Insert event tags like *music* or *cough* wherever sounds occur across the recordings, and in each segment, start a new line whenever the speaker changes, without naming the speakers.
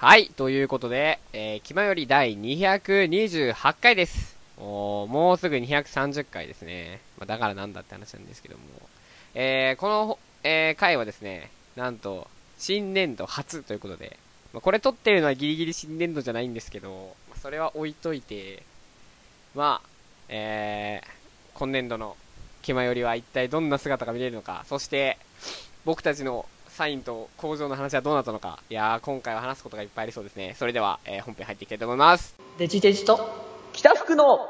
はい、ということで、えー、気まより第228回です。おもうすぐ230回ですね。まあ、だからなんだって話なんですけども。えー、この、えー、回はですね、なんと、新年度初ということで、まあ、これ撮ってるのはギリギリ新年度じゃないんですけど、まあ、それは置いといて、まあ、えー、今年度の気まよりは一体どんな姿が見れるのか、そして、僕たちのサインと工場の話はどうなったのか、いやー、今回は話すことがいっぱいありそうですね。それでは、えー、本編入っていきたいと思います。
デジデジと北福の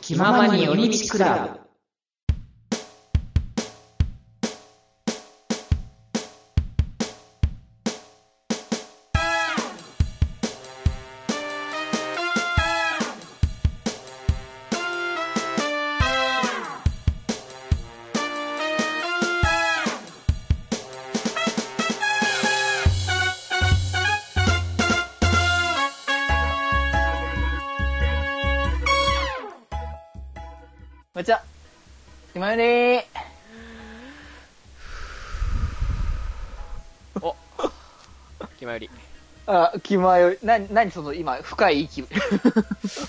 気ままに寄り道クラブ。あ、気まより、な、なにその今、深い息？*laughs*
い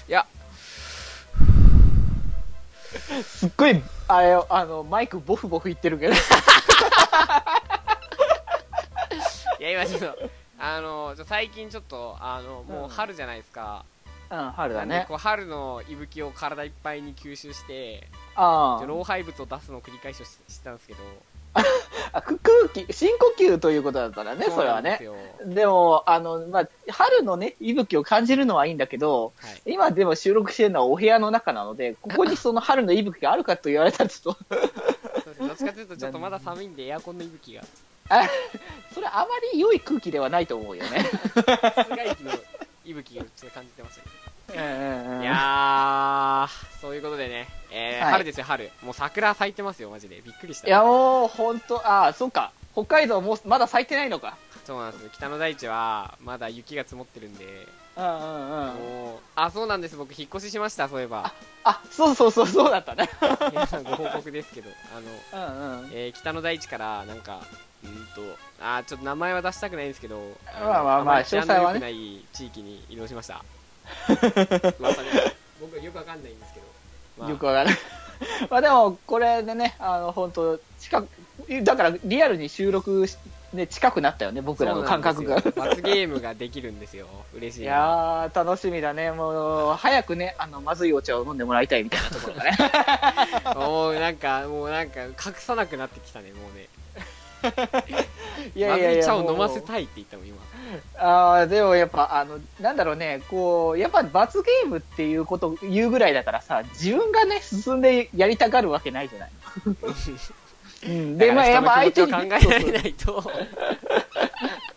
や、
すっごい、あれ、あの、マイクボフボフ言ってるけど。*laughs*
いや、今ちょっと、あの、最近ちょっと、あの、もう春じゃないですか。
うん、春だね
こ。う春の息吹を体いっぱいに吸収して、
あ
老廃物を出すのを繰り返しをししてたんですけど、*laughs*
空気、深呼吸ということだったらね、それはね。
で
も、あの、まあ、春のね、息吹を感じるのはいいんだけど、
はい。
今でも収録してるのはお部屋の中なので、ここにその春の息吹があるかと言われたらちょっと、
どっちかというと、ちょっとまだ寒いんで、エアコンの息吹が、
あそれあまり良い空気ではないと思うよね。
室外機の息吹がちょっと感じてましたけど。いやー、そういうことでね、えー
はい
春ですよ、春。もう桜咲いてますよ、マジで。びっくりした。
いやもう、ほんと、ああ、そうか。北海道もうまだ咲いてないのか。
そうなんですよ。北の大地は、まだ雪が積もってるんで、
うんうんうん。
もう、あ、そうなんです、僕、引っ越ししました、そういえば。
あ、そうそうそう、そうだったね。
皆さんご報告ですけど、あの、
うんうん。
えー北の大地から、なんか、うんと、あー、ちょっと名前は出したくないんですけど、の
まあまあまあ詳細はね
良くない地域に移動しました。噂で僕はよくわかんないんですけど。まあ
よくわからない。*laughs* まあでも、これでね、あの、本当近く、だからリアルに収録し、ね、近くなったよね、僕らの感覚が。
罰ゲームができるんですよ。嬉しい
い
な。
やー、楽しみだね。もう、早くね、あの、まずいお茶を飲んでもらいたいみたいなところだね。*laughs*
もうなんか、もうなんか、隠さなくなってきたね、もうね。
い
まずい茶を飲ませたいって言ったもん、今。
ああ、でもやっぱ、あの、なんだろうね、こう、やっぱ罰ゲームっていうこと言うぐらいだからさ、自分がね、進んでやりたがるわけないじゃない。うん、で、まあ、やっぱ相手に、
考えられないと。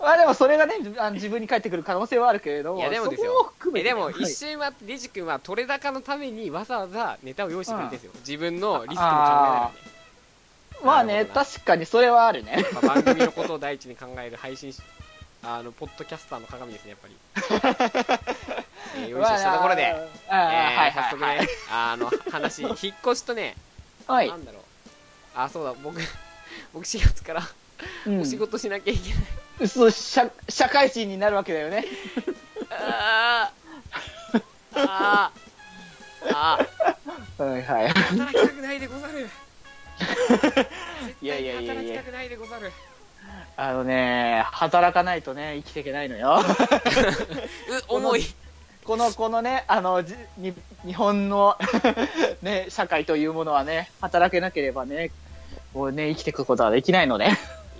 まあでもそれがね、あの自分に返ってくる可能性はあるけれども、
いやでもですよえでも、
はい
一瞬は、デジ君は取れ高のためにわざわざネタを用意してくれてるんですよ。自分のリスクも考えらね。
まあね、確かにそれはあるね。
まあ番組のことを第一に考える配信し、あの、ポッドキャスターの鏡ですね、やっぱり。*laughs* えー用意したところで、えー
はい
早速ね、あの、話、*laughs* 引っ越しとね、
はい
なんだろう。あ、そうだ、僕、*laughs* 僕4月から
うん
お仕事しなきゃいけない。
そう社社会人になるわけだよね。
あーあーあ
はいはい。
ー働きたくないでござる。*laughs*
いやいやいや
働きたくないでござる。
あのね、働かないとね、生きていけないのよ。*laughs*
う、重い。*laughs*
この、このね、あの、日本のね、社会というものはね、働けなければね、もうね、生きていくことはできないので。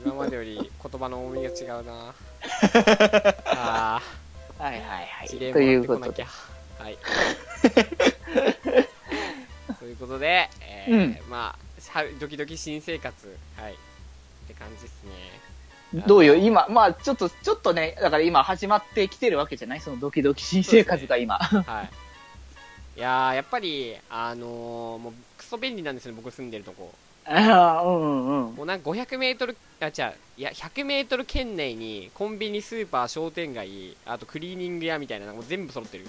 今までより言葉の重みが違うなあ
はいはいは
あ、
い。ということで。
ゃ。はい。ということで、えーまあ、春ドキドキ新生活、はい。って感じですね。*laughs*
どうよ、今、まあ、ちょっと、ちょっとね、だから今始まってきてるわけじゃない？そのドキドキ新生活が今。*laughs*
はい。いやー、やっぱり、あのー、もう、クソ便利なんですよ、僕住んでるとこ。*laughs*
ああ、うんうん。
もうなんか500メートル、あ、違う、いや、100メートル圏内に、コンビニ、スーパー、商店街、あとクリーニング屋みたいな、もう全部揃ってる。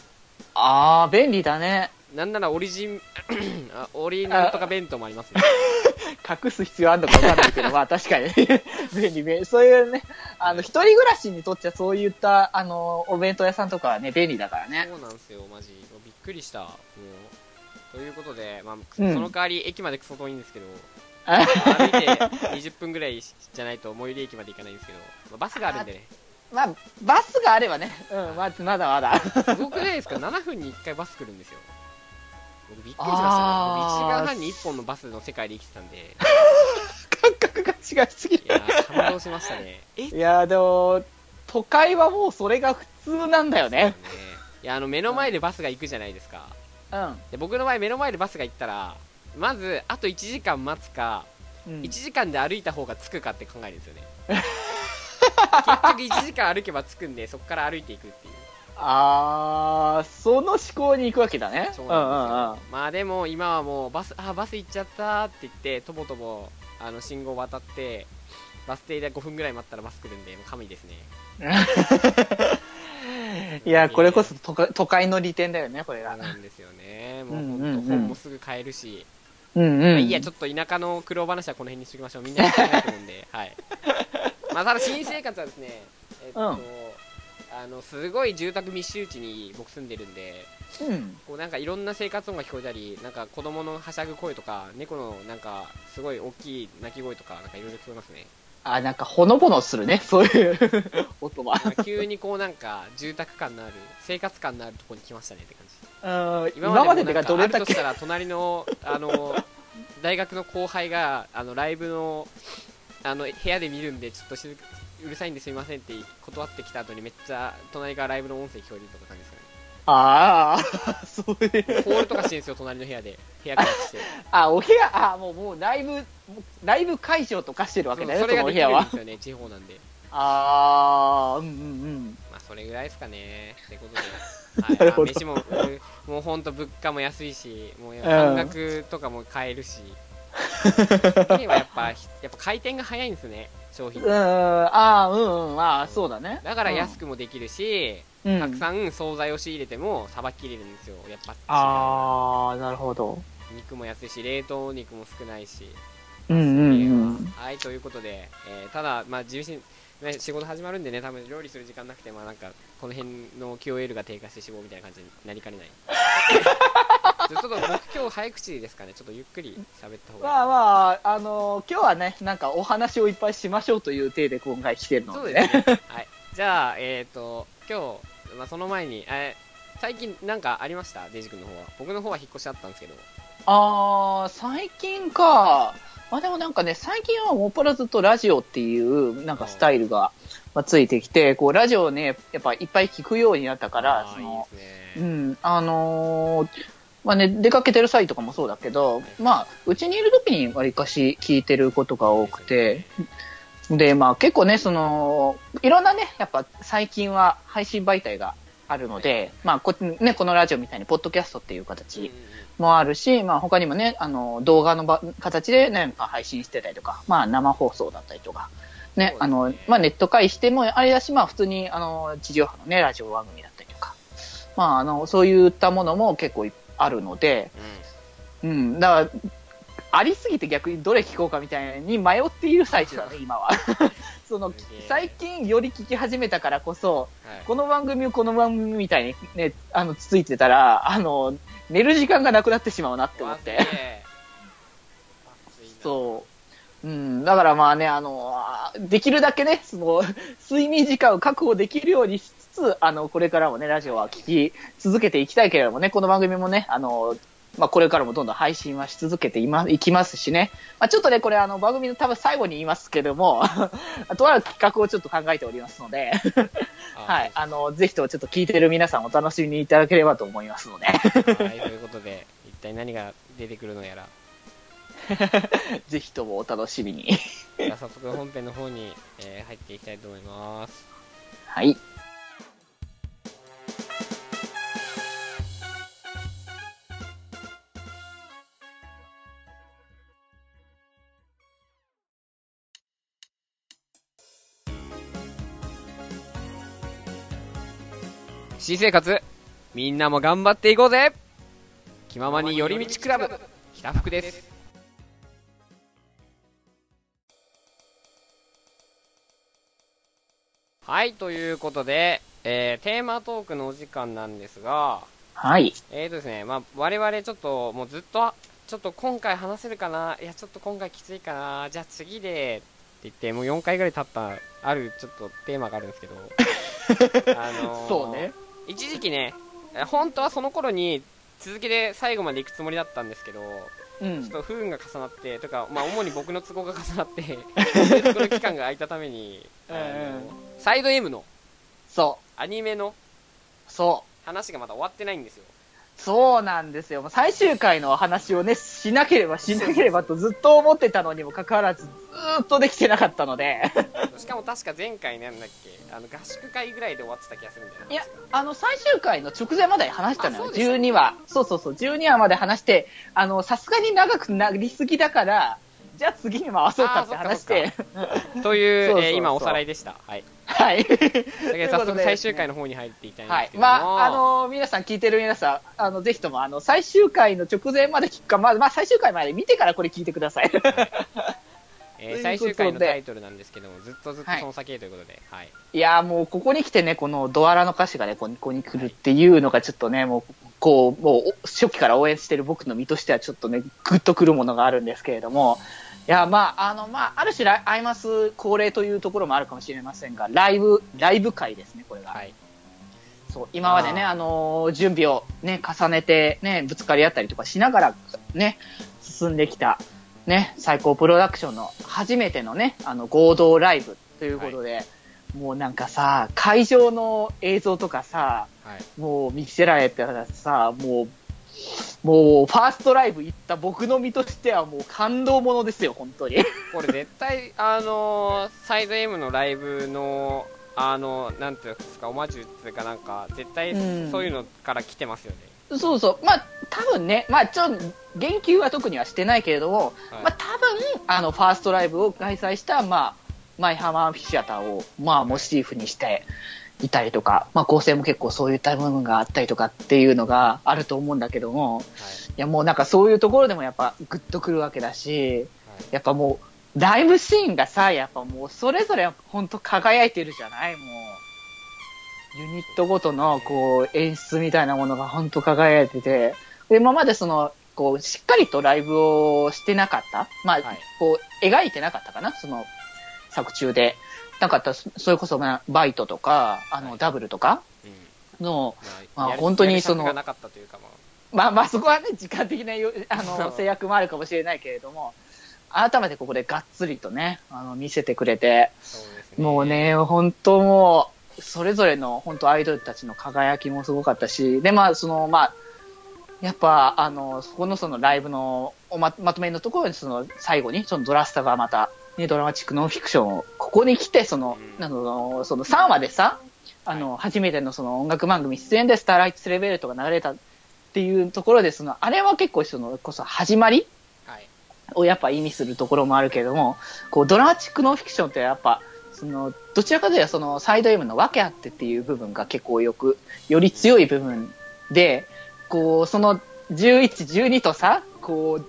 ああ、便利だね。
なんならオリジン、*laughs* あオリなんとか弁当もありますね。*laughs*
隠す必要あるのかわかんないけど、まあ確かに *laughs* 便利、便利。そういうね、あの、一人暮らしにとっちゃそういった、あの、お弁当屋さんとかはね、便利だからね。
そうなんですよ、マジ。びっくりした。もう。ということで、まあ、
うん
その代わり駅までクソ遠いんですけど、
あ
歩いて20分ぐらいじゃないと最寄り駅まで行かないんですけど、まあ、バスがあるんでね。
まあ、バスがあればね、うん、まずまだまだ。
すごくないですか ?7 分に1回バス来るんですよ。僕びっくりしましたね。
あー
僕1時間半に1本のバスの世界で生きてたんで、
感覚が違いすぎる
い。やー、感動しましたね。え？
いや、でも、都会はもうそれが普通なんだよね。
ねいや、あの、目の前でバスが行くじゃないですか。
うん。
で僕の場合、目の前でバスが行ったら、まず、あと1時間待つか、
うん
1時間で歩いた方が着くかって考えるんですよね。*laughs* 結局1時間歩けば着くんで、そこから歩いていくっていう。
あー、その思考に行くわけだね。
そう
うんうん
なんですよ。まあでも、今はもう、バス、あ、バス行っちゃったって言って、とぼとぼ、あの、信号渡って、バス停で5分ぐらい待ったらバス来るんで、もう神ですね。
うん。いや、これこそ都会都会の利点だよね、これが。
なんですよね。もう
うん
本当本もすぐ買えるし。
うんうん。
まあいいや、ちょっと田舎の苦労話はこの辺にしときましょう。みんな聞きたいと思うんで。はい。*laughs* まあ、ただ新生活はですね、えっと、
うん
あの、すごい住宅密集地に僕住んでるんで、
うん。
こうなんかいろんな生活音が聞こえたり、なんか子供のはしゃぐ声とか、猫のなんかすごい大きい鳴き声とか、なんかいろいろ聞こえますね。
あ、なんかほのぼのするね、*laughs* そういう音は。
急にこうなんか住宅感のある、生活感のあるところに来ましたねって感じ。
うん
今まで
今までで
もなんか
どれだけ
としたら隣のあの大学の後輩があのライブのあの部屋で見るんでちょっとうるさいんですいませんって断ってきた後にめっちゃ隣からライブの音声聞こえるとか感じですかね。
ああ、そういう。
コールとかしてるんですよ隣の部屋で部屋からして。*laughs*
あ、お部屋、あ、もう、もうライブ、ライブ会場とかしてるわけだよ、
それが
お部屋は。
るんですよね地方なんで。
ああ、うんうんうん。
まあそれぐらいですかね。ってことで。
な *laughs*
はい、飯もうもうほんと物価も安いしもう半額とかも買えるし、*laughs* ではやっぱやっぱ回転が早いんですね商品
うん、ああ、うんうん、まあ、そうだね。
だから安くもできるし、
うん、
たくさん惣菜を仕入れてもさばききれるんですよやっぱ
ああ、なるほど。
肉も安いし冷凍肉も少ないし、
うんうんうん。
はいということで、えーただまあ重心ね仕事始まるんでね多分料理する時間なくてまあなんかこの辺の QOL が低下して死亡みたいな感じになりかねない *laughs* ちょっと僕今日早口ですかねちょっとゆっくり喋った方がいい
まあまあ、あの今日はね、なんかお話をいっぱいしましょうという体で今回来てる
そう
のでね。
ですね。はい。じゃあ、えっ、と、今日、まあ、その前に、えー最近なんかありました？デイジ君の方は。僕の方は引っ越しあったんですけど。
ああ、最近か。まあでもなんかね、最近はもっぱらずっとラジオっていう、なんかスタイルが、まあ、ついてきて、こう、ラジオをね、やっぱいっぱい聞くようになったから、その、
ですね。
うん、あのーまあね、出かけてる際とかもそうだけど、まあ、うちにいる時にわりかし聞いてることが多くて、で、まあ結構ね、その、いろんなね、やっぱ最近は配信媒体があるので、まあこ、ね、このラジオみたいにポッドキャストっていう形もあるし、まあ他にもね、あの、動画のば形でね、まあ配信してたりとか、まあ生放送だったりとか、ね、あのまあネット会してもあれだし、まあ普通にあの、地上波のね、ラジオ番組だったりとか、まああの、そういったものも結構いあるので、うん、だから、ありすぎて逆にどれ聞こうかみたいに迷っている最中だね、*laughs* 今は。*laughs* その最近より聞き始めたからこそ、
うん。はい。
この番組をこの番組みたいにね、あの、つついてたら、あの、寝る時間がなくなってしまうなって思って。*laughs* そう。うん、だからまあね、あの、あできるだけね、その、睡眠時間を確保できるようにしつつ、あの、これからもね、ラジオは聞き続けていきたいけれどもね、この番組もね、あの、まあ、これからもどんどん配信はし続けていま、いきますしね。まあ、ちょっとね、これあの、番組の多分最後に言いますけども、*laughs* とある企画をちょっと考えておりますので、
あ
はい、あの、ぜひともちょっと聞いてる皆さんお楽しみにいただければと思いますので、
はい、ということで、一体何が出てくるのやら。*laughs*
ぜひともお楽しみに。
じゃあ早速本編の方に、えー入っていきたいと思います。
はい。
新生活みんなも頑張っていこうぜ。気ままに寄り道クラブ北福です。はいということでえー、テーマトークのお時間なんですが、
はい。
えーとですね、まあ、我々ちょっと、もうずっと、ちょっと今回話せるかな？いや、ちょっと今回きついかな？じゃあ次で、って言って、もう4回ぐらい経った、あるちょっとテーマがあるんですけど、*laughs* あのー
そうね。
一時期ね、え本当はその頃に続けて最後まで行くつもりだったんですけど、
うん
ちょっ。と不運が重なって、とか、まあ、主に僕の都合が重なって、収録の期間が空いたために、あの
うん
サイド M の
そ
アニメの
う。そう。
話がまだ終わってないんですよ。
そうなんですよ。最終回の話をね、しなければしなければとずっと思ってたのにもかかわらず、ずーっとできてなかったので。*laughs*
しかも確か前回なんだっけ、あの合宿会ぐらいで終わってた気がするんだよね。
いや、あの、最終回の直前まで話したのよ。
あそうでした
12話。そうそうそう、12話まで話して、あの、さすがに長くなりすぎだから、じゃあ次に回そうかって話して。
という、*laughs*
そうそうそう
えー今おさらいでした。はい。
はい。*laughs*
早速最終回の方に入っていきたいん
はい。
ですけども、
まあ、あの、皆さん聞いてる皆さん、あの、ぜひとも、あの、最終回の直前まで聞くか、まあ、まあ、最終回まで見てからこれ聞いてください。*laughs*
えー最終回のタイトルなんですけども、ずっとずっとその先へということで、はい。
いやーもうここに来てね、このドアラの歌詞がね、ここに来るっていうのがちょっとね、もう、こう、もう初期から応援してる僕の身としてはちょっとね、グッとくるものがあるんですけれども、いや、まあ、あの、まあ、ある種アイマス恒例というところもあるかもしれませんが、ライブ、ライブ会ですね、これが。
はい。
そう、今までね、
あー
あのー準備をね、重ねて、ね、ぶつかり合ったりとかしながら、ね、進んできた、ね、最高プロダクションの初めてのね、あの、合同ライブということで、もうなんかさ、会場の映像とかさ、
はい。
もう見せられたらさ、もう、もう、ファーストライブ行った僕の身としてはもう感動ものですよ、本当に。*laughs*
これ絶対、あのーサイド M のライブの、あのなんていうんですか、オマージュっていうかなんか、絶対
うん
そういうのから来てますよね。
そうそう。まあ、多分ね、まあ、ちょっと、言及は特にはしてないけれども、
はい
まあ、多分、あの、ファーストライブを開催した、まあ、マイハマーフィシアターを、まあ、モチーフにしていたりとか、まあ、構成も結構そういった部分があったりとかっていうのがあると思うんだけども、
はい。
いや、もうなんかそういうところでもやっぱグッとくるわけだし、やっぱもう、ライブシーンがさ、やっぱもうそれぞれ本当輝いてるじゃない？もう。ユニットごとのこう演出みたいなものが本当輝いてて、で今までその、こう、しっかりとライブをしてなかった？まあ、
はい
こう、描いてなかったかな？その、作中で。なかった、そそれこそ、まあバイトとか、あの、ダブルとか。の、
まやり
まあ本当にその、
まあ、
まあそこはね、時間的なよあの制約もあるかもしれないけれども、改めてここでがっつりとね、あの見せてくれて、
そうですね。
もうね、本当もう、それぞれの本当アイドルたちの輝きもすごかったし、で、まあその、まあ、やっぱ、あの、そこのそのライブのままとめのところに、その最後に、そのドラスタがまた、ね、ドラマチックノンフィクションを、ここに来て、その、
うん
あの、その3話でさ、あの、初めてのその音楽番組出演でスターライトスレベルトが流れたっていうところで、その、あれは結構その、こそ始まり
はい。
をやっぱ意味するところもあるけれども、こう、ドラマチックノンフィクションってやっぱ、その、どちらかというとその、サイド M の分け合ってっていう部分が結構よく、より強い部分で、こう、その、11、12とさ、こう、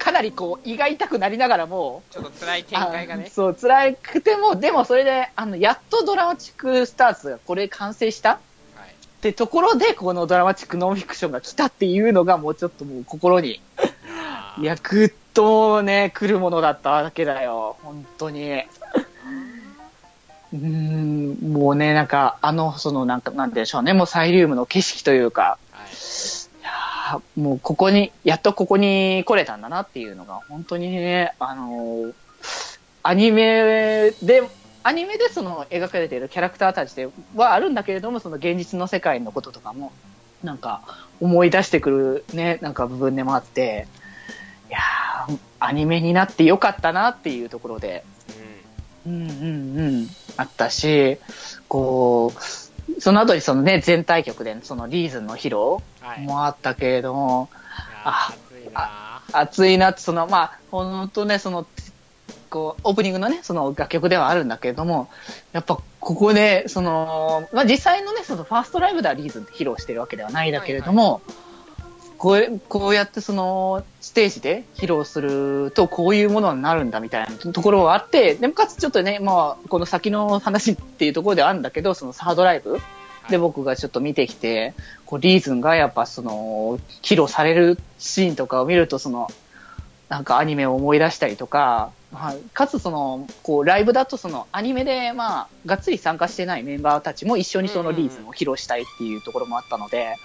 かなりこう、胃が痛くなりながらも、
ちょっと辛い展開がね。
あそう、辛くても、でもそれで、あの、やっとドラマチックスターズがこれ完成した
はい。
ってところで、このドラマチックノンフィクションが来たっていうのがもうちょっともう心に、いや、ぐっとね、来るものだったわけだよ。本当に。うーん、もうね、なんか、あの、その、なんか、なんでしょうね、もうサイリウムの景色というか、
はい。
いやーもうここに、やっとここに来れたんだなっていうのが、本当にね、あのーアニメで、アニメでその描かれているキャラクターたちではあるんだけれども、その現実の世界のこととかも、なんか思い出してくるね、なんか部分でもあって、いやーアニメになってよかったなっていうところで、
うん。
うんうんうん、あったし、こう、その後にそのね、全体曲でそのリーズンの披露
はい。
もあったけれども、あ
いやー熱いな
って、その、まあ、ほんとね、その、こう、オープニングのね、その楽曲ではあるんだけれども、やっぱここで、その、まあ実際のね、そのファーストライブではリーズンって披露してるわけではないんだけれども、こうこうやってそのステージで披露するとこういうものになるんだみたいなところはあって、でもかつちょっとね、まあ、この先の話っていうところではあるんだけど、そのサードライブで僕がちょっと見てきて、こうリーズンがやっぱその披露されるシーンとかを見るとそのなんかアニメを思い出したりとか、まあ、かつそのこうライブだとそのアニメでまあがっつり参加してないメンバーたちも一緒にそのリーズンを披露したいっていうところもあったので、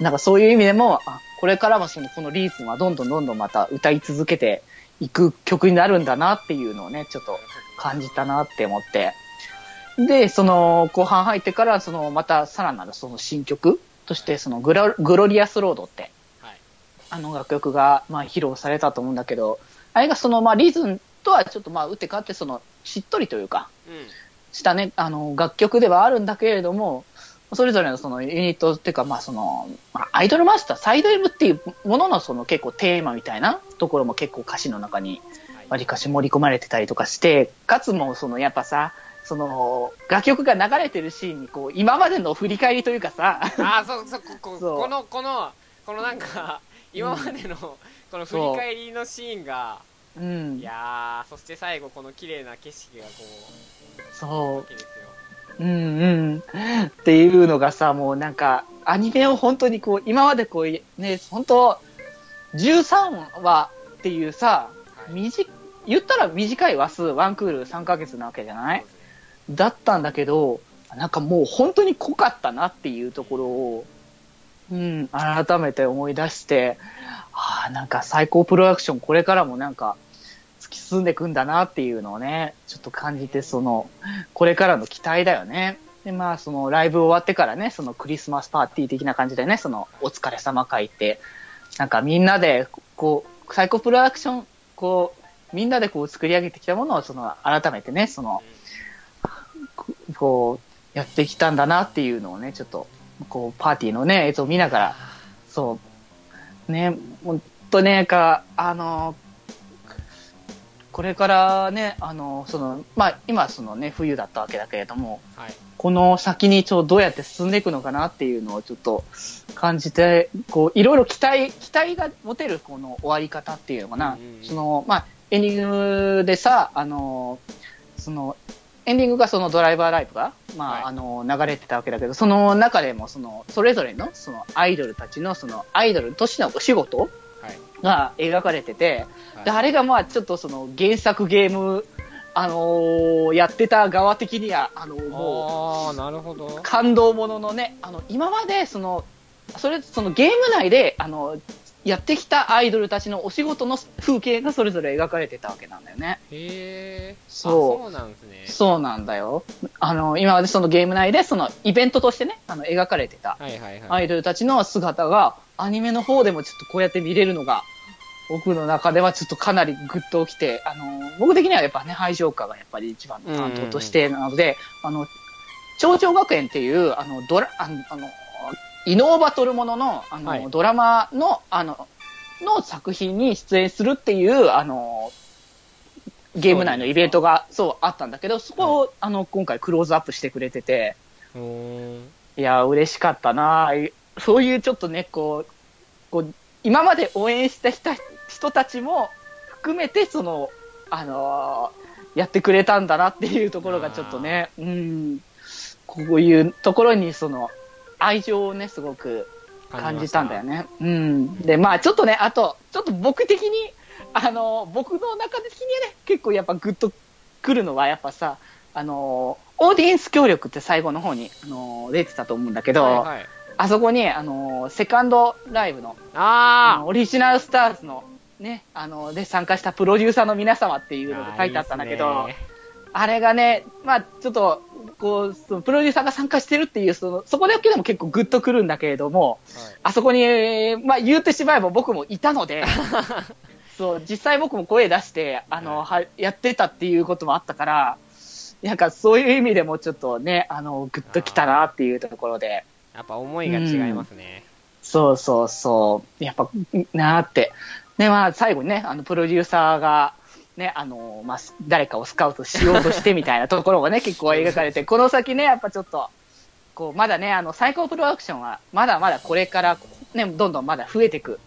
なんかそういう意味でも、あこれからもそのこのリーズンはどんどんどんどんまた歌い続けていく曲になるんだなっていうのをね、ちょっと感じたなって思って。で、その後半入ってから、そのまたさらなるその新曲として、そのグログロリアスロードって、
はい。
あの楽曲がまあ披露されたと思うんだけど、あれがそのまあリズムとはちょっとまあ打って変わって、そのしっとりというか、
うん。
したね、あの楽曲ではあるんだけれども、それぞれのそのユニットっていうか、まあその、まあアイドルマスター、サイド M っていうもののその結構テーマみたいなところも結構歌詞の中に
はい。
わりかし盛り込まれてたりとかして、かつもうそのやっぱさ、その楽曲が流れてるシーンにこう今までの振り返りというかさ、
あー、そう、そう、ここ、
そう。
この、この、このなんか、今までの、この振り返りのシーンが、
う。ん。
い、やー、そして最後この綺麗な景色がこう、
そ
わけですよ。
う、うんうん、っていうのがさ、もうなんかアニメを本当にこう今までこうね、本当13話っていうさ、
はい。
短言ったら短い話数、ワンクール3ヶ月なわけじゃない？だったんだけど、なんかもう本当に濃かったなっていうところを、うん、改めて思い出して、ああ、なんか最高プロダクションこれからもなんかき進んでいくんだなっていうのをね、ちょっと感じて、その、これからの期待だよね。で、まあ、そのライブ終わってからね、そのクリスマスパーティー的な感じでね、そのお疲れ様会って、なんかみんなで、こう、最高プロダクション、こう、みんなでこう作り上げてきたものを、その、改めてね、その、こう、やってきたんだなっていうのをね、ちょっと、こう、パーティーのね、映像を見ながら、そう、ね、ほんとね、か、あの、これからね、あの、その、まあ、今そのね、冬だったわけだけれども、
はい。
この先にちょどうやって進んでいくのかなっていうのをちょっと感じて、こう、いろいろ期待、期待が持てるこの終わり方っていうのかな。
うんうんうん
その、まあ、エンディングでさ、あの、その、エンディングがそのドライバーライブが、まあ、
はい
あの、流れてたわけだけど、その中でも、その、それぞれの、その、アイドルたちの、その、アイドルとしてのお仕事
はい。
が描かれてて、
はい
であれがまあちょっとその原作ゲーム、あのーやってた側的には、あのも
あー、なるほど
う。感動もののね、あの今までその、それ、そのゲーム内で、あの、やってきたアイドルたちのお仕事の風景がそれぞれ描かれてたわけなんだよね。
へー。
そう
あそうなんですね。
そうなんだよ。あの、今までそのゲーム内でそのイベントとしてね、あの描かれてた。アイドルたちの姿がアニメの方でもちょっとこうやって見れるのが僕の中ではちょっとかなりグッときて、あの、僕的にはやっぱね、ハイジョーカーがやっぱり一番の担当としてなので、あの、長々学園っていう、あの、ドラ、あの、あの異能バトルものの、あの、
はい。
ドラマの、あの、の作品に出演するっていう、あの、ゲーム内のイベントが、そう、あったんだけど、そこを、あの、今回クローズアップしてくれてて。いや、嬉しかったな。そういうちょっとね、こう、こう今まで応援した人人たちも含めて、その、あのーやってくれたんだなっていうところがちょっとね、うん、こういうところにその、愛情をね、すごく感じたんだよね。うん。で、まあちょっとね、あと、ちょっと僕的に、あの、僕の中的にはね、結構やっぱグッとくるのは、やっぱさ、あの、オーディエンス協力って最後の方に、あの、出てたと思うんだけど、
はいはい。
あそこに、あの、セカンドライブの、あの
あ
オリジナルスターズの、ね、あの、で参加したプロデューサーの皆様っていう
ー。
のが書いてあったんだけど、
い
あれがね、まあちょっと、こう、そのプロデューサーが参加してるっていう、その、そこだけでも結構グッとくるんだけれども、
はい。
あそこに、まあ言ってしまえば僕もいたので、*laughs* そう、実際僕も声出して、あの、はやってたっていうこともあったから、なんかそういう意味でもちょっとね、あの、グッときたなっていうところで、
やっぱ思いが違いますね。
そうそうそう、やっぱ、なーって。で、まあ最後にね、あの、プロデューサーが、ね、あの、まあ、す誰かをスカウトしようとしてみたいなところがね、*laughs* 結構描かれて、この先ね、やっぱちょっと、こう、まだね、あの、最高プロダクションは、まだまだこれから、ね、どんどんまだ増えていく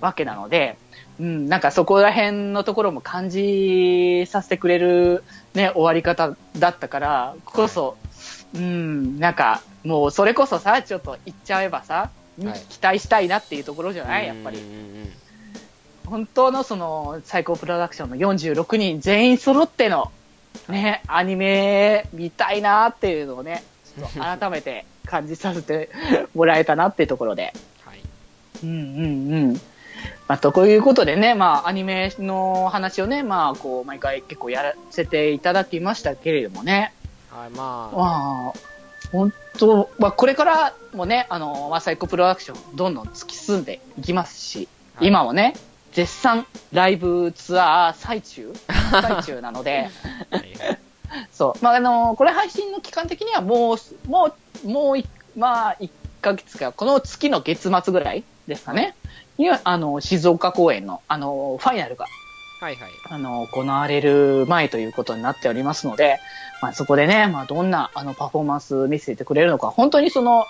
わけなので、うん、なんかそこら辺のところも感じさせてくれるね、終わり方だったからこそ、うん、なんかもうそれこそさ、ちょっと言っちゃえばさ、
はい。
期待したいなっていうところじゃない？やっぱり。
うん。うんうん
本当のその最高プロダクションの46人全員揃ってのね、アニメ見たいなっていうのをね、ちょっと改めて感じさせてもらえたなっていうところで。
はい。
うんうんうん。まあ、ということでね、まあ、アニメの話をね、まあ、こう、毎回結構やらせていただきましたけれどもね。
はい、まあ、
まあ、本当、まあ、これからもね、あの、まあ、サイコプロダクション、どんどん突き進んでいきますし、
はい
今もね、絶賛ライブツアー最中？*laughs* 最中なので、
はい
そう。まあ、あの、これ配信の期間的にはもう、もう、もうい、まあ、1ヶ月か、この月の月末ぐらいですかね？には、あの、静岡公演の、あの、ファイナルが、
はいはい。
あの、行われる前ということになっておりますので、まあ、そこでね、まあ、どんな、あの、パフォーマンス見せてくれるのか、本当にその、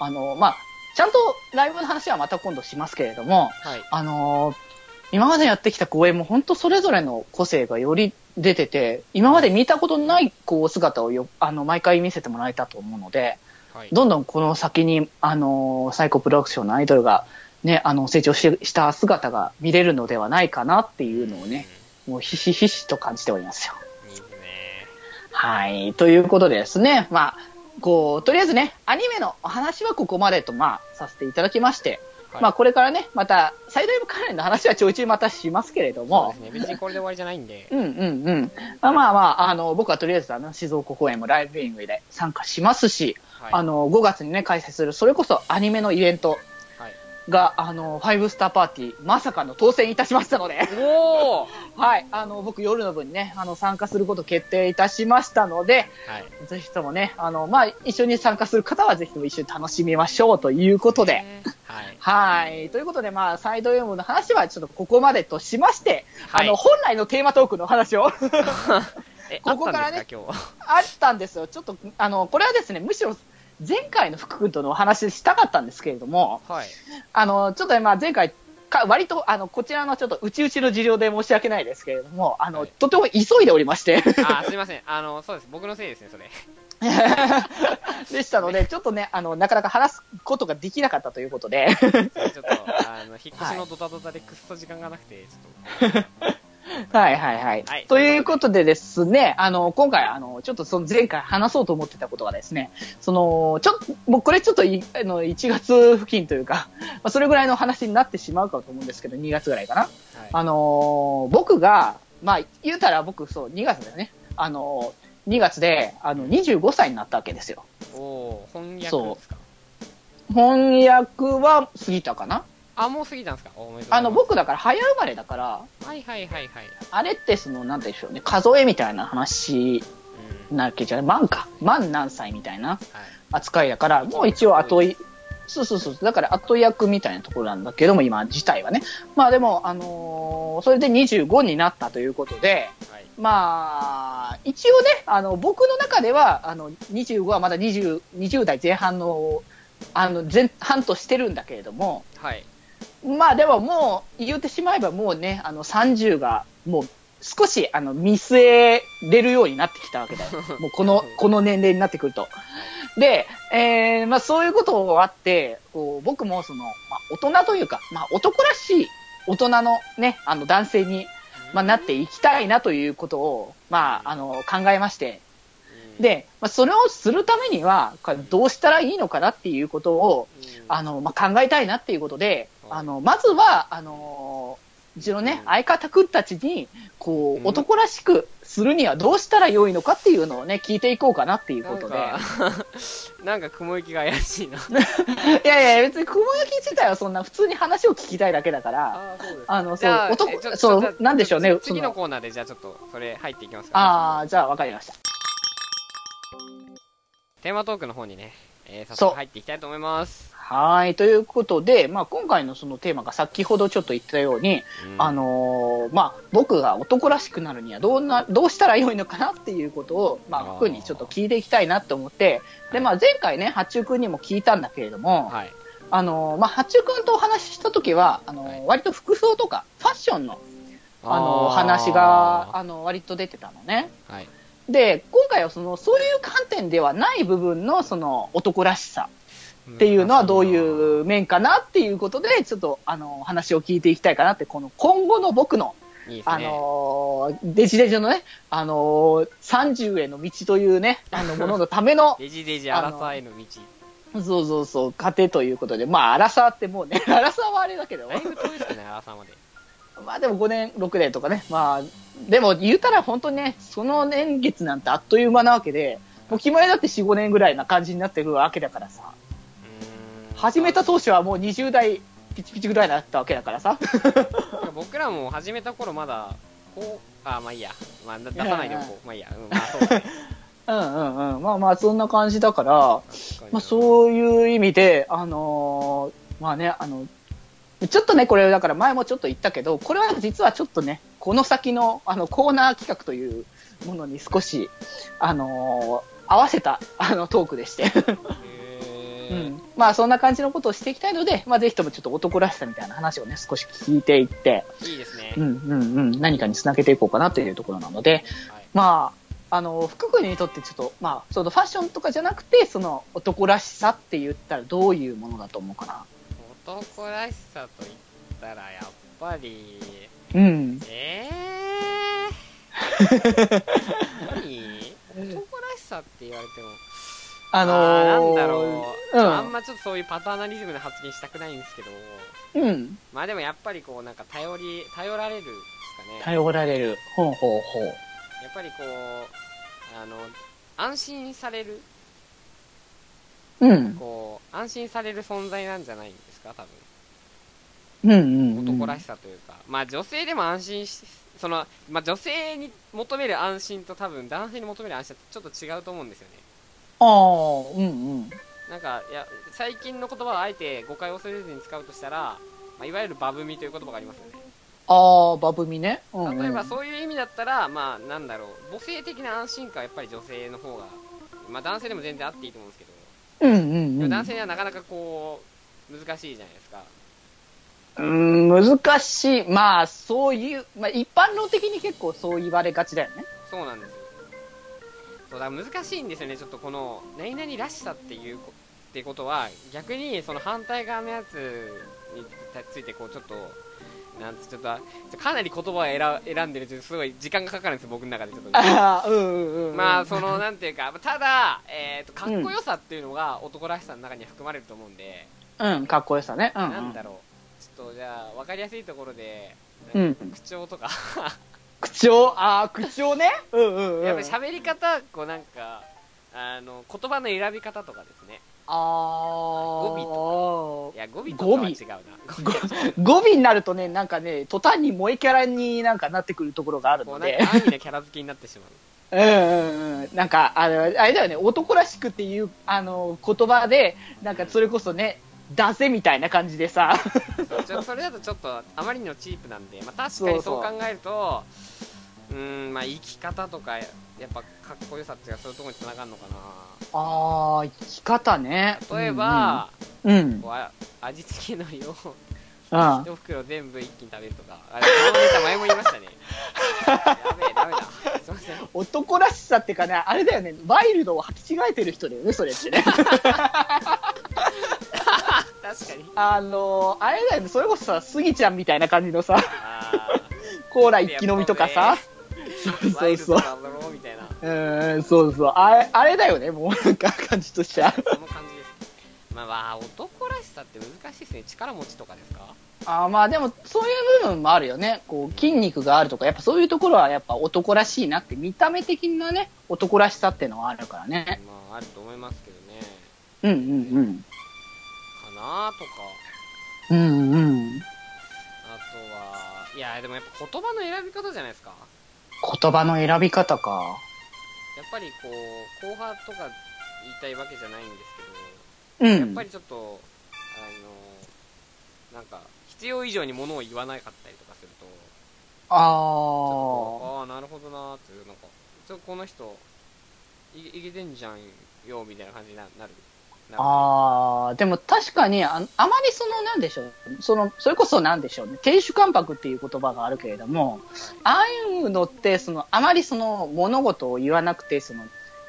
あの、まあ、ちゃんとライブの話はまた今度しますけれども、
はい。
あのー今までやってきた公演も本当それぞれの個性がより出てて、今まで見たことないこう姿をよ、あの、毎回見せてもらえたと思うので、
はい。
どんどんこの先に、あのーサイコプロダクションのアイドルが、ね、あの、成長しした姿が見れるのではないかなっていうのをね、もうひしひしと感じておりますよ。はい。ということでですね、まあ、こう、とりあえずね、アニメのお話はここまでと、まあ、させていただきまして、
はい
まあ、これからね、また、サイドウェブ関連の話はちょいちょいまたしますけれど
そう
も
です、ね。別にこれで終わりじゃないんで。
うんうんうん。まあまあまあ、あの、僕はとりあえずあの、静岡公演もライブビューイングで参加しますし、
はい。
あの、5月にね、開催する、それこそアニメのイベント
はい。
が、あの、ファイブスターパーティー、まさかの当選いたしましたので、
おー *laughs*
はい、あの、僕夜の部にね、あの、参加すること決定いたしましたので、
はい。
ぜひともね、あの、まあ、一緒に参加する方はぜひとも一緒に楽しみましょうということで、
ねはい。*laughs*
はい。ということで、まあ、サイド M の話はちょっとここまでとしまして、
はい
あの、本来のテーマトークの話を *laughs*
え、
ここからね。あったんですよ。ちょっと、あの、これはですね、むしろ前回の福君とのお話したかったんですけれども、
はい。
あの、ちょっとまあ前回、か割と、あの、こちらのちょっと内々の事情で申し訳ないですけれども、あの、
はい
とても急いでおりまして、
あ、すいません。あの、そうです。僕のせいですね、それ。*laughs*
でしたので、ちょっとね、あの、なかなか話すことができなかったということで、
ちょっと、あの、引っ越しのドタドタでくっそ時間がなくて、ちょっと。*laughs* *laughs*
はいはいはい。
はい
ということでですね、あの、今回、あの、ちょっとその前回話そうと思ってたことがですね、その、ちょっと、もうこれちょっとい、あの、1月付近というか、まあ、それぐらいの話になってしまうかと思うんですけど、2月ぐらいかな。
はい。
あのー僕が、まあ、言うたら僕、そう、2月だよね。あのー、2月で、あの、25歳になったわけですよ。
おー、翻訳ですか？
翻訳は過ぎたかな
あ、もう過ぎたんですか？
あの、僕だから早生まれだから、
はいはいはいはい。
あれってその、なんでしょうね、数えみたいな話
うん。
なわけじゃない、万か。万何歳みたいな
はい。
扱いだから、もう一応後い、そうそうそう、だから後役みたいなところなんだけども、今自体はね。まあでも、あのーそれで25になったということで、
はい。
まあ、一応ね、あの、僕の中では、あの、25はまだ20、20代前半の、あの、前半としてるんだけれども、
はい。
まあでももう、言ってしまえばもうね、あの、30が、もう、少し、あの、見据えれるようになってきたわけだよ。*laughs* もうこの、この年齢になってくると。で、えー、まあそういうことがあって、こう、僕もその、まあ大人というか、まあ男らしい大人のね、あの男性に、まあなっていきたいなということを、まあ、あの、考えまして、
うん、
で、まあそれをするためには、どうしたらいいのかなっていうことを、
うん、
あの、まあ、考えたいなっていうことで、
はい
あの、まずは、あの、うちのね、
うん。
相方くんたちに、こう、
うん。
男らしくするにはどうしたらよいのかっていうのをね、聞いていこうかなっていうことで。
か、*laughs* なんか雲行きが怪しいな。*laughs*
いやいや、別に雲行き自体はそんな普通に話を聞きたいだけだから、
あ
の、そう男そうなんでしょうね、
次
そ
のコーナーで、じゃあちょっと、それ入っていきますか、
ああ、じゃあわかりました。
テーマトークの方にね、えー、早速入っていきたいと思います。
はい、ということで、まあ、今回のそのテーマが先ほどちょっと言ったように、
うん
あのーまあ、僕が男らしくなるにはどうな、どうしたらよいのかなっていうことを、まあ、にちょっと聞いていきたいなと思って、で、まあ、前回ね、八中君にも聞いたんだけれども、
はい。
あの、まあ、八中くんとお話ししたときは、あの、
はい
割と服装とか、ファッションの、あの、
ー
話が、あの、割と出てたのね。
はい。
で、今回はその、そういう観点ではない部分の、その、男らしさっていうのはどういう面かなっていうことで、ちょっと、あの、話を聞いていきたいかなって、この、今後の僕の、あ
いいね。
のーデジデジのね、あのー30への道というね、あの、もののための、*laughs*
デジデジアラサーへの道。
そうそうそう、過程ということで、まあ、荒さってもうね、荒さはあれだけど、
だいぶ遠いですね、アラサーまで。*laughs*
まあでも5年、6年とかね、まあ、でも言うたら本当にね、その年月なんてあっという間なわけで、もう決まりだって4、5年ぐらいな感じになってるわけだからさ、始めた当初はもう20代ピチピチぐらいだったわけだからさ、*laughs*
僕らも始めた頃まだ、こう、あ、まあいいや。まあ出さないでおこう。まあいいや。うん、まあそうだね。
うんうんうん、まあまあそんな感じだから、まあそういう意味で、あのーまあね、あの、ちょっとね、これだから前もちょっと言ったけど、これは実はちょっとね、この先のあのコーナー企画というものに少し、あのー合わせたあのトークでして、
へ
う
ー
ん、まあそんな感じのことをしていきたいので、まあぜひともちょっと男らしさみたいな話をね、少し聞いていって、
いいですね。
うんうんうん、何かにつなげていこうかなというところなので、
はい
まあ、あの、福君にとってちょっと、まあ、そのファッションとかじゃなくて、その男らしさって言ったらどういうものだと思うかな？
男らしさと言ったら、やっぱり、
うん。
えー？何？*laughs* 男らしさって言われても、
あの
あー
ー、
なんだろう、
うん
あんまちょっとそういうパターナリズムな発言したくないんですけど、
うん。
まあでもやっぱりこう、なんか頼り、頼られるんですかね。
頼られる。ほうほうほう。
やっぱりこう、あの、安心される、
うん。
こう、安心される存在なんじゃないんですか、多分。
うんうん、うん。
男らしさというか、まあ女性でも安心し、その、まあ女性に求める安心と多分男性に求める安心ってちょっと違うと思うんですよね。
ああ、うんうん。
なんか、いや、最近の言葉をあえて誤解を恐れずに使うとしたら、まあ、いわゆるバブミという言葉がありますよね。
ああ、バブミね。うん、うん。
例えばそういう意味だったら、まあなんだろう、母性的な安心感はやっぱり女性の方が、まあ男性でも全然あっていいと思うんですけど、
うんうんうん。
男性にはなかなかこう、難しいじゃないですか。
うん、難しい。まあ、そういう、まあ一般論的に結構そう言われがちだよね。
そうなんですよ。そうだから難しいんですよね、ちょっとこの、何々らしさっていうこってことは、逆にその反対側のやつについて、こうちょっと、なんつちょっと、かなり言葉を選選んでるちょっとすごい時間がかかるんですよ、僕の中でちょっと。*laughs*
ああ、うんうんうん。
まあ、その、なんていうか、ただ、えっ、と、かっこよさっていうのが男らしさの中には含まれると思うんで、
うん、かっこよさね。うん、うん。
なんだろう、ちょっとじゃあ、わかりやすいところで、
うん
口調とか、*laughs*
口調、ああ、口調ね。うんうんうん。
やっぱり喋り方、こうなんか、あの、言葉の選び方とかですね。
ああ。語
いや、語尾とか
語尾
は違うな。
語尾になるとね、なんかね、途端に萌えキャラになんかなってくるところがあるので。
か安易なキャラ付けになってしまう。
うんうんうん。なんか、あの、あれだよね、男らしくっていう、あの、言葉で、なんかそれこそね、出せみたいな感じでさ。
それだとちょっとあまりにもチープなんで、まあ、確かにそう考えるとうーんまあ生き方とかやっぱかっこよさっていうかそういうところにつながるのか
ああ、生き方ね。
な例えば、
うん、うん。
こうあ味付け海苔を
うん。
一袋全部一気に食べるとかあれこのネタ前も言いましたねやべえダメだすいません
男らしさってかね、あれだよね、ワイルドを履き違えてる人だよね、それってね。
確かに
あのあれだよね、それこそさ、スギちゃんみたいな感じのさ、
あ
コーラ一気飲みとかさ。
ーワイルド
そう
だろうみたいな
うん、そうそう。あれ、あれだよね、もうなんか感じとしては。
その感じですまあまあ男らしさって難しいですね力持ちとかですか？
あーまあでも、そういう部分もあるよね。こう、筋肉があるとか、やっぱそういうところはやっぱ男らしいなって、見た目的なね、男らしさっていうのはあるからね。
まああると思いますけどね
うんうんうん。
かなとか
うんうん。
あとはいやでもやっぱ言葉の選び方じゃないですか
言葉の選び方か。
やっぱりこう後派とか言いたいわけじゃないんです
うん。
けど、やっぱりちょっとあのなんか必要以上に物を言わなかったりとかすると
ああ。
ああなるほどなーっていうなんかちょこの人いいけてんじゃんよみたいな感じにななる
ああ、でも確かにあ、あまりその、なんでしょう、その、それこそなんでしょうね、亭主関白っていう言葉があるけれども、ああいうのって、その、あまりその、物事を言わなくて、その、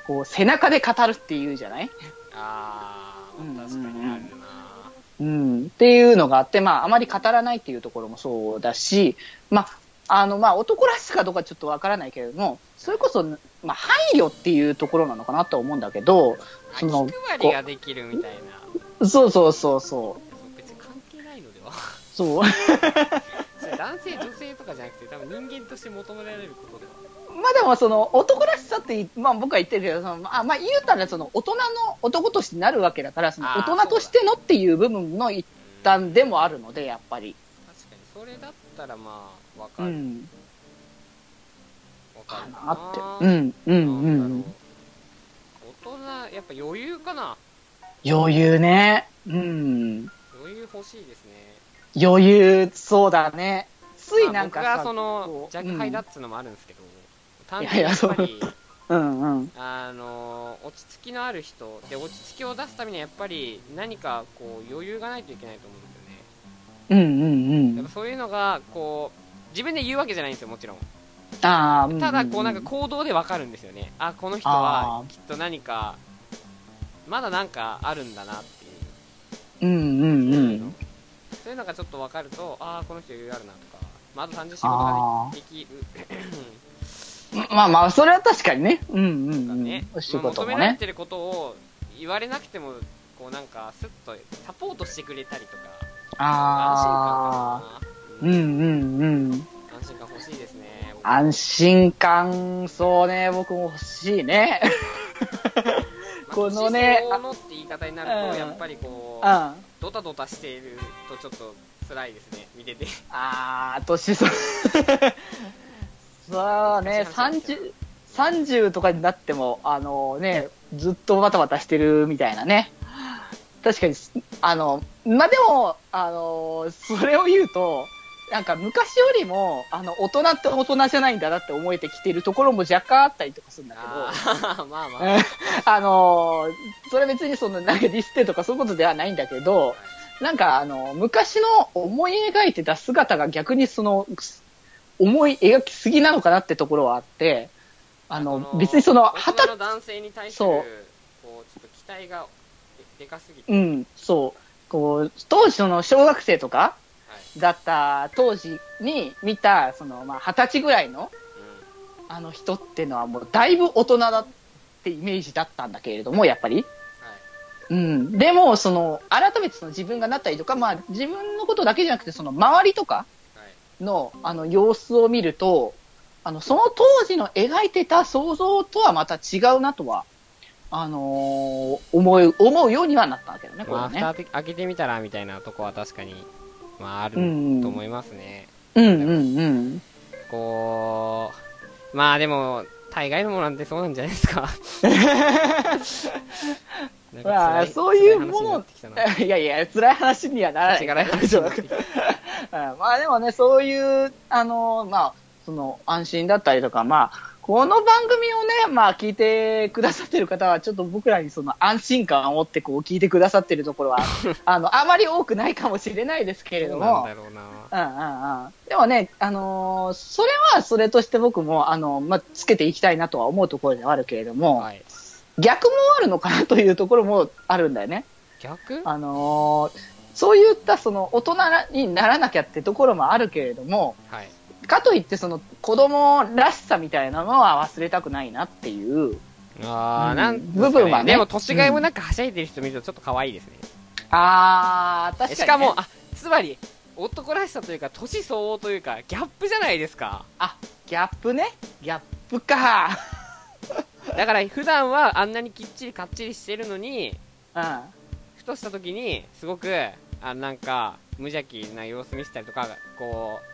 こう、背中で語るっていうじゃない？
ああ、
うん
確かにあるな。
うん、っていうのがあって、まあ、あまり語らないっていうところもそうだし、まあ、あの、まあ、男らしさかどうかちょっとわからないけれども、それこそ、まあ、配慮っていうところなのかなと思うんだけど、
あ
その
気配りができるみたいな。
そうそうそうそ
そう別に関係ないのでは。
う、そう。
男性、女性とかじゃなくて、多分人間として求められることでは。
まあでもその男らしさって、まあ僕は言ってるけど、そのまあまあ言うたらその大人の男としてなるわけだから、その大人としてのっていう部分の一端でもあるので、やっぱり。
確かに、それだったらまあ、わ
う
かる。
ん。
わか
か
るか
なって。
な。
うん、うん、う
なんう大人、やっぱ余裕かな。
余裕ね。うん。
余裕欲しいですね。
余裕、そうだね。ついなんか
僕がその若輩だっつうのもあるんですけど、単
い
純にやっぱり、
うんうん。
あの落ち着きのある人で落ち着きを出すためにはやっぱり何かこう余裕がないといけないと思うんですよね
うんうんうん
やっぱ。そういうのがこう自分で言うわけじゃないんですよもちろん
ああ、
ただこうなんか
こ
行動でわかるんですよねあこの人はきっと何かまだなんかあるんだなっていう
うんうんうん。
そういうのがちょっとわかるとああこの人余裕あるなとか、まあ、あと単純に仕事ができる
まあまあ、それは確かにね。うんうんうん。
ね、
お仕
まあ
事もね。
求められてることを言われなくてもこうなんかスッとサポートしてくれたりとか
ああ。
安心感かな、
うんうんうん。
安心感欲しいですね僕
安心感、そうね、僕も欲しいね。
まあ
このね
のって言い方になる
うん
とやっぱりこう
うん。あ
ドタドタしているとちょっと辛いですね見てて
あー、年そう。*laughs* そうね、30、30とかになっても、あのね、ずっとバタバタしてるみたいなね。確かに、あの、まあ、でも、あの、それを言うと、なんか昔よりも、あの、大人って大人じゃないんだなって思えてきてるところも若干あったりとかするんだけど、
あーまあまあ、
う *laughs* んあのーそれ別にその、なんかディスってとかそういうことではないんだけど、なんかあの、昔の思い描いてた姿が逆にその、思い描きすぎなのかなってところはあって、あの、別にその、
大
はた、
人の男性に対するこうちょっと期待がででかすぎて、
うん、そう、こう、当時その、小学生とか
はい
だった当時に見た、その、まあ、二十歳ぐらいの、
うん
あの人っていうのはもうだいぶ大人だってイメージだったんだけれども、やっぱり。
はい
うん。でも、その、改めてその自分がなったりとか、まあ、自分のことだけじゃなくて、その、周りとか
はい
の、あの、様子を見ると、あの、その当時の描いてた想像とはまた違うなとは、あのー思う、思うようにはなったわけだね、これ
まあ、開けてみたらみたいなとこは確かに、まあ、ある
うん
と思いますね。
うんうんうん。
こう、まあでも、大概のものなんてそうなんじゃないですか。*laughs* か
まあ
辛
そういうもの *laughs* いやいや、辛い話にはならない。
違う話になってきた。*laughs*
うんまあでもね、そういう、あの、まあ、その、安心だったりとか、まあ、この番組をね、まあ、聞いてくださってる方は、ちょっと僕らにその安心感を持ってこう聞いてくださってるところは、*laughs* あの、あまり多くないかもしれないですけれども
どうなんだ、ろうな。
うんうんうん。でもね、あのーそれはそれとして僕も、あの、まあ、つけていきたいなとは思うところではあるけれども、
はい。
逆もあるのかなというところもあるんだよね。
逆？
あのーそういったその大人にならなきゃってところもあるけれども、
はい。
かといってその子供らしさみたいなのは忘れたくないなっていう。
あー、
うん
なんですか
部分はね
でも、年がいもなくはしゃいでる人見るとちょっと可愛いですね。
あー、確かに、ね。
しかも、あ、つまり、男らしさというか、年相応というか、ギャップじゃないですか。
あ、ギャップね。ギャップか。*laughs*
だから、普段はあんなにきっちりかっちりしてるのに、
うん。
ふとした時に、すごく、あなんか、無邪気な様子見せたりとか、こう、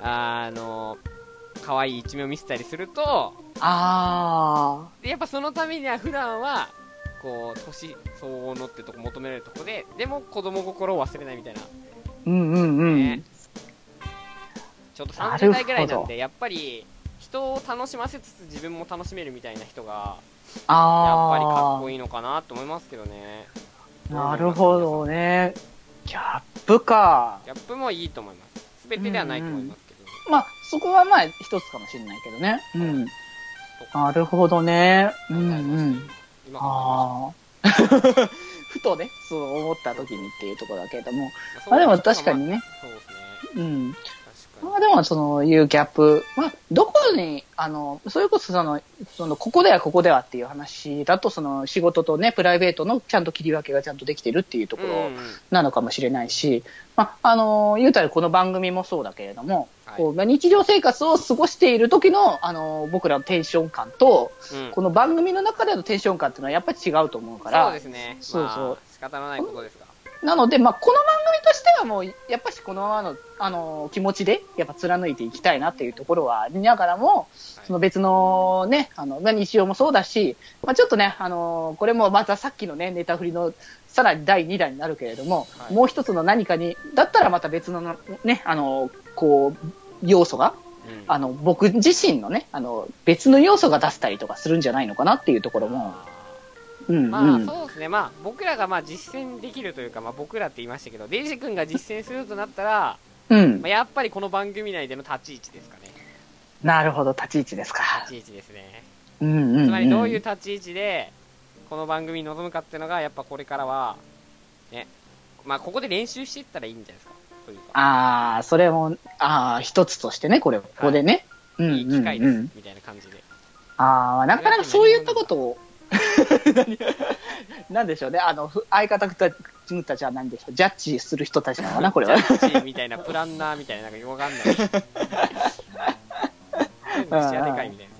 あの、可愛い一面を見せたりすると、
あ
でやっぱそのためには普段は、こう、年相応のってとこ求められるとこで、でも子供心を忘れないみたいな。
ー。うんうんうん。
ねちょっと30
なるほど
代ぐらいなんで、やっぱり、人を楽しませつつ自分も楽しめるみたいな人が、やっ
あー。
ぱりかっこいいのかなと思いますけどね。
なるほどね。ギャップか。
ギャップもいいと思います。すべてではないと思います。
まあ、そこはまあ、一つかもしれないけどね。うん。なるほどね。うんうん。ああ。*laughs* ふとね、そう思った時にっていうところだけれども。
えま
あでも確かにね。
そうですね。
うん。まあでも、その、いうギャップ。まあ、どこに、あの、それこそその、その、ここではここではっていう話だと、その、仕事とね、プライベートのちゃんと切り分けがちゃんとできてるっていうとこ
に。
ろなのかもしれないし、まあ、あの、言うたらこの番組もそうだけれども、
はい
こうまあ日常生活を過ごしている時の、あの、僕らのテンション感と、
うん。
この番組の中でのテンション感っていうのはやっぱり違うと思うから、
そうですね。
そうそう。
まあ仕方のないことですが。
なので、まあ、この番組としてはもう、やっぱしこのままの、あの、気持ちで、やっぱ貫いていきたいなっていうところはありながらも、その別のね、あの、まあ日常もそうだし、まあ、ちょっとね、あの、これもまたさっきのね、ネタ振りの、さらに第2弾になるけれども、
はい。
もう一つの何かに、だったらまた別のね、あの、こう、要素が、
うん
あの、僕自身のね、あの、別の要素が出せたりとかするんじゃないのかなっていうところも、うん、
まあ、
うん。
そうですね。まあ、僕らがまあ実践できるというか、まあ僕らって言いましたけど、デイジ君が実践するとなったら、
うん
まあ、。やっぱりこの番組内での立ち位置ですかね。
なるほど、立ち位置ですか。
立ち位置ですね。
うんうん、うん。
つまりどういう立ち位置で、この番組に臨むかっていうのが、やっぱこれからは、ね、まあここで練習していったらいいんじゃないですか。というか、
ああ、それも、ああ、一つとしてね、これ、ここでね。うん
いい機会です、
うんうん
みたいな感じで。
ああ、なかなかそういったことを、何なん *laughs* でしょうね、あの、ふ相方たちたちは何でしょう、ジャッジする人たちなのかな、これは。
ジャッジみたいな、プランナーみたいな、なんかよくわかんない。*laughs* 口がでかいみたいな。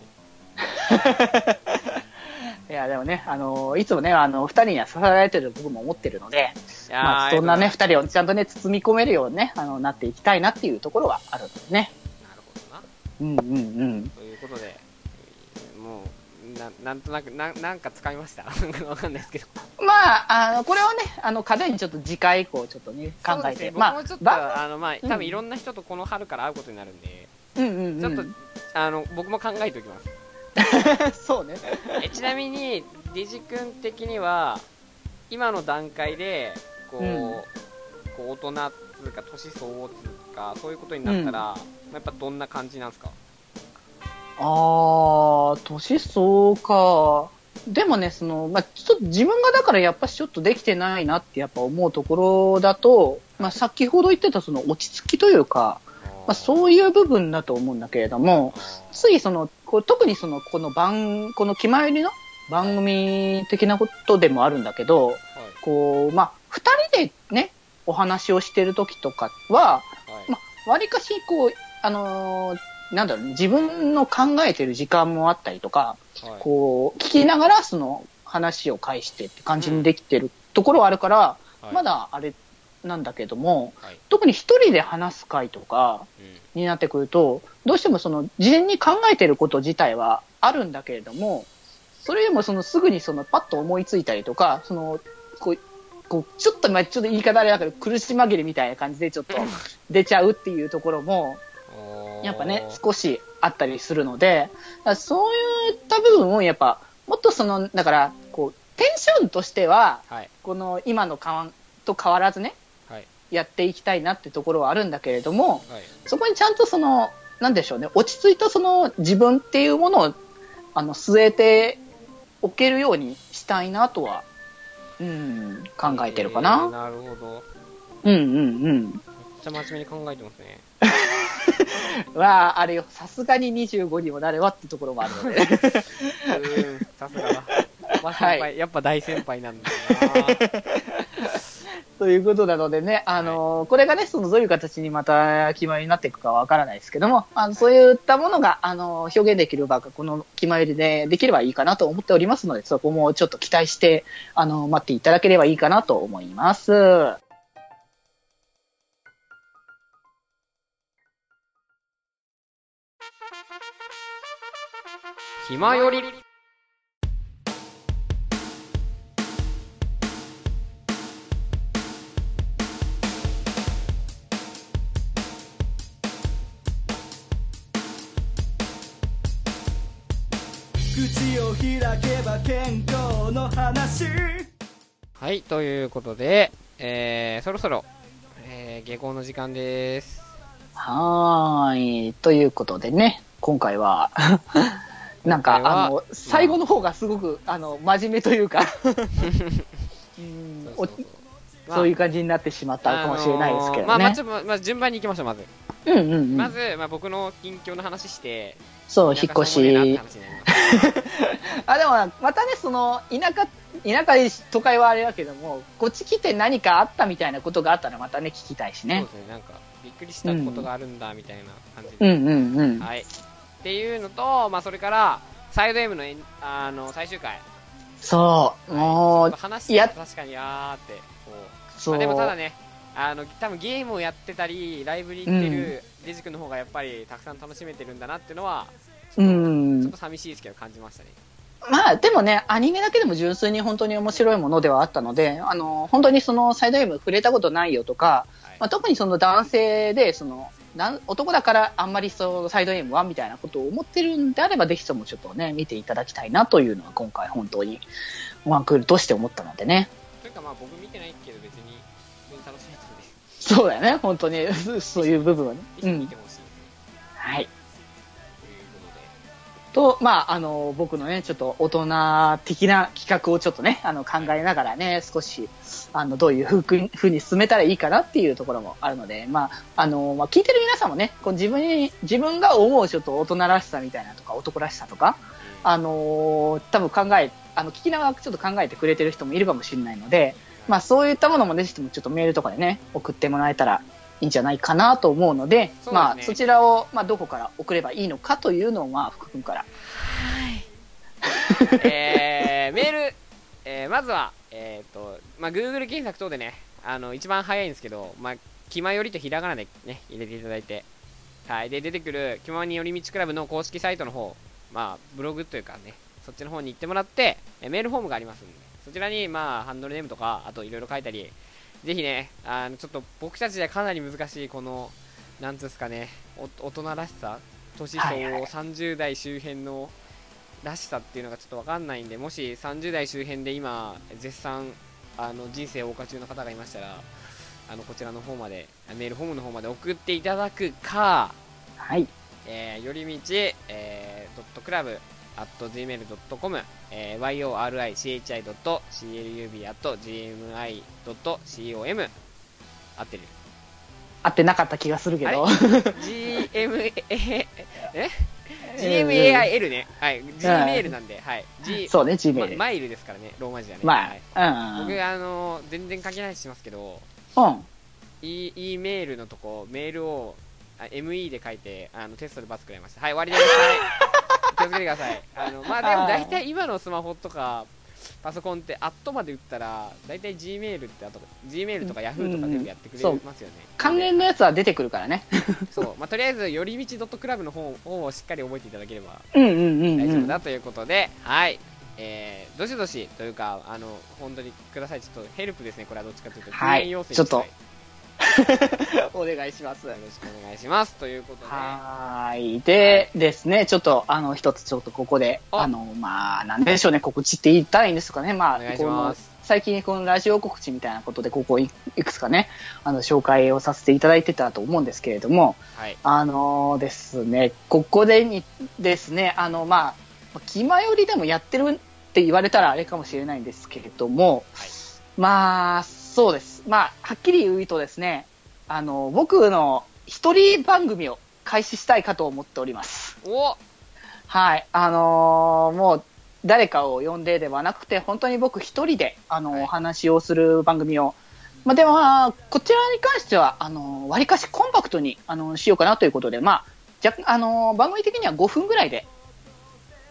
*laughs*
いや、でもね、あの、いつもね、あの、二人には支えられてる僕も思ってるので、まあ、そんなね、
あ
二人をちゃんとね、包み込めるようにね、あの、なっていきたいなっていうところはあるんですね。
なるほどな。
うんうんうん。
ということで、もう、ななんとなく、ななんか使いました？*laughs* わかんないですけど。
まあ、あの、これをね、あの、課題にちょっと次回以降、ちょっとね、考えて、
ね、
まあ
ちょっ、と、
ば
あの、まあ、
うん
多分いろんな人とこの春から会うことになるんで、
うんうんうん。
ちょっと、あの、僕も考えておきます。*laughs*
そうね。
えちなみに、デジ君的には、今の段階で、こう、
うん。
こう大人っつうか、年相応つうか、そういうことになったら、まあやっぱどんな感じなんですか？
あー、年相か。でもね、その、まあ、ちょっと自分がだからやっぱしちょっとできてないなってやっぱ思うところだと、まあ、先ほど言ってたその落ち着きというか、まあ、そういう部分だと思うんだけれども、ついその、こう特にその、この番、この気前よりの番組的なことでもあるんだけど、
はい。
こう、まあ、二人でね、お話をしてる時とかは、
はい。
まあ、割かし、こう、あのーなんだろうね、自分の考えてる時間もあったりとか、
はい。
こう、聞きながらその話を返してって感じにできてるところはあるから、
はい。
まだあれなんだけども、
はい。
特に一人で話す回とか
うん。
になってくると、どうしてもその事前に考えてること自体はあるんだけれども、それでもそのすぐにそのパッと思いついたりとか、その、こう、こうちょっと、まあちょっと言い方あれだけど、苦し紛れみたいな感じでちょっと出ちゃうっていうところも、やっぱね、少しあったりするので、そういった部分をやっぱ、もっとその、だから、こう、テンションとしては、
はい。
この今の感と変わらずね、
はい。
やっていきたいなってところはあるんだけれども、
はい。
そこにちゃんとその、なんでしょうね、落ち着いたその自分っていうものを、あの、据えておけるようにしたいなとは、うん、考えてるか
えー
な。
なるほど。
うんうんうん。
めっちゃ真面目に考えてますね。*laughs*
は、あれよ、さすがに25にもなればってところもあるので。*laughs*
うーんさすがだ。*laughs* まあ先輩、
は
やっぱ大先輩なんだよな
ということなのでね、あのこれがね、そのどういう形にまた決まりになっていくかはわからないですけども、あのそういったものが、あの表現できる場がこの決まりでできればいいかなと思っておりますので、そこもちょっと期待して、あの待っていただければいいかなと思います。
暇より
口を開けば健康の話
はい、ということで、えー、そろそろ、えー、下校の時間です。
はーい。ということでね、今回は、*laughs* なんか、あの、最後の方がすごく、あの、真面目というか、*laughs* うんお
そうそうそうまあ
そういう感じになってしまったかもしれないですけどね。
あのーまあ、まあ、まあ、順番に行きましょう、まず。
うんうんうん。
まず、まあ、僕の近況の話して、
そう、引っ越し。*laughs* あ、でも、またね、その、田舎、田舎、都会はあれだけども、こっち来て何かあったみたいなことがあったらまたね、聞きたいしね
そうで。すね、なんか、びっくりしたことがあるんだ、みたいな感じで。
うんうんうん。
はい。っていうのと、まあ、それから、サイド M のあの、最終回。
そう、もう
ちょっと、話してると確かに、あーって、こう。
そう。
まあ、でもただね、あの、多分ゲームをやってたり、ライブに行ってるデジ君の方がやっぱりたくさん楽しめてるんだなっていうのは、ち
う
ょっとちょっ
ん
と。寂しいですけど感じましたね。
まあ、でもね、アニメだけでも純粋に本当に面白いものではあったので、あの、本当にそのサイド M 触れたことないよとか、
はい。
まあ、特にその男性で、その、男だからあんまりそうサイド M はみたいなことを思ってるんであれば、ぜひともちょっとね、見ていただきたいなというのは今回本当にワンクールとして思ったのでね。
というかまあ僕見てない
そうだよね、本当に、*laughs* そういう部分はね。
ぜ
うん。
ひ見てほしいですね。
はい。
と
まあ、あの、僕のね、ちょっと大人的な企画をちょっとね、あの、考えながらね、少し、あの、どういうふうふうに進めたらいいかなっていうところもあるので、まあ、あの、まあ、聞いてる皆さんもね、こう自分に、自分が思うちょっと大人らしさみたいなとか、男らしさとか、あの多分考え、あの、聞きながらちょっと考えてくれてる人もいるかもしれないので、まあ、そういったものもね、ぜひともちょっとメールとかでね、送ってもらえたらいいんじゃないかなと思うので、
そね
まあ、そちらを、まあ、どこから送ればいいのかというのを、まあ、福君から。*laughs*
えー、メール、えー、まずは、えっ、と、まあ、Google 検索等でね、あの、一番早いんですけど、まあ、気まよりとひらがなでね、入れていただいて、はい。で、出てくる、気まに寄り道クラブの公式サイトの方、まあ、ブログというかね、そっちの方に行ってもらって、えーメールフォームがありますんで、そちらに、まあ、ハンドルネームとか、あといろいろ書いたり、ぜひね、あの、ちょっと僕たちではかなり難しい、この、なんつうんですかね、お大人らしさ、年相応
はいはい
30代周辺のらしさっていうのがちょっとわかんないんで、もし30代周辺で今、絶賛、あの、人生を謳歌中の方がいましたら、あの、こちらの方まで、メールフォームの方まで送っていただくか、
はい。
えー、よりみち、えー、ドットクラブ、at gmail.com、えー、yorichi.club, at gmi.com、合ってる？
合ってなかった気がするけど。
gma、*laughs* え ?gmail ね？はい。gmail なんで、はい。G、
そうね、
ま
Gmail。
マイルですからね、ローマ字はね。
ま
はい
あ、
僕、あの、全然書きないしますけど、
うん。うん。
e、E メールのとこ、メールを、あ ME で書いて、あの、テストでバツくらいました。はい、終わりです。はい。気をつけてください。あの、まあ、でも大体今のスマホとか、パソコンって、アットまで打ったら、大体 Gmail って、あと、Gmail とか Yahoo とか全部やってくれますよね。
関連のやつは出てくるからね。
そう、まあ、とりあえず、よりみち .club の方方をしっかり覚えていただければ
うんうんうんうん。
大丈夫だということで、はい。えー、どしどしというか、あの、本当にください。ちょっとヘルプですね、これはどっちかというと。
はいちょっと *laughs* お願いします
よ。ろしくお願いします。ということで、
はーい。でですね、ちょっと、あの、一つちょっとここで、
あ
あの、まあ、なんでしょうね、告知って言ったらいいんですかね。まあ、
お願いします
この最近このラジオ告知みたいなことで、ここいいくつかね、あの、紹介をさせていただいてたと思うんですけれども、
はい。
あのですね、ここでにですね、あの、まあ、気まよりでもやってるって言われたらあれかもしれないんですけれども、
はい
まあ、そうです。まあ、はっきり言うとですね、あの、僕の一人番組を開始したいかと思っております。
お
はい。あのーもう、誰かを呼んでではなくて、本当に僕一人で、あの、
はい
お話をする番組を、まあ、でも、まあこちらに関しては、あの、割かしコンパクトに、あの、しようかなということで、まあ、若干、あの、番組的には5分ぐらいで、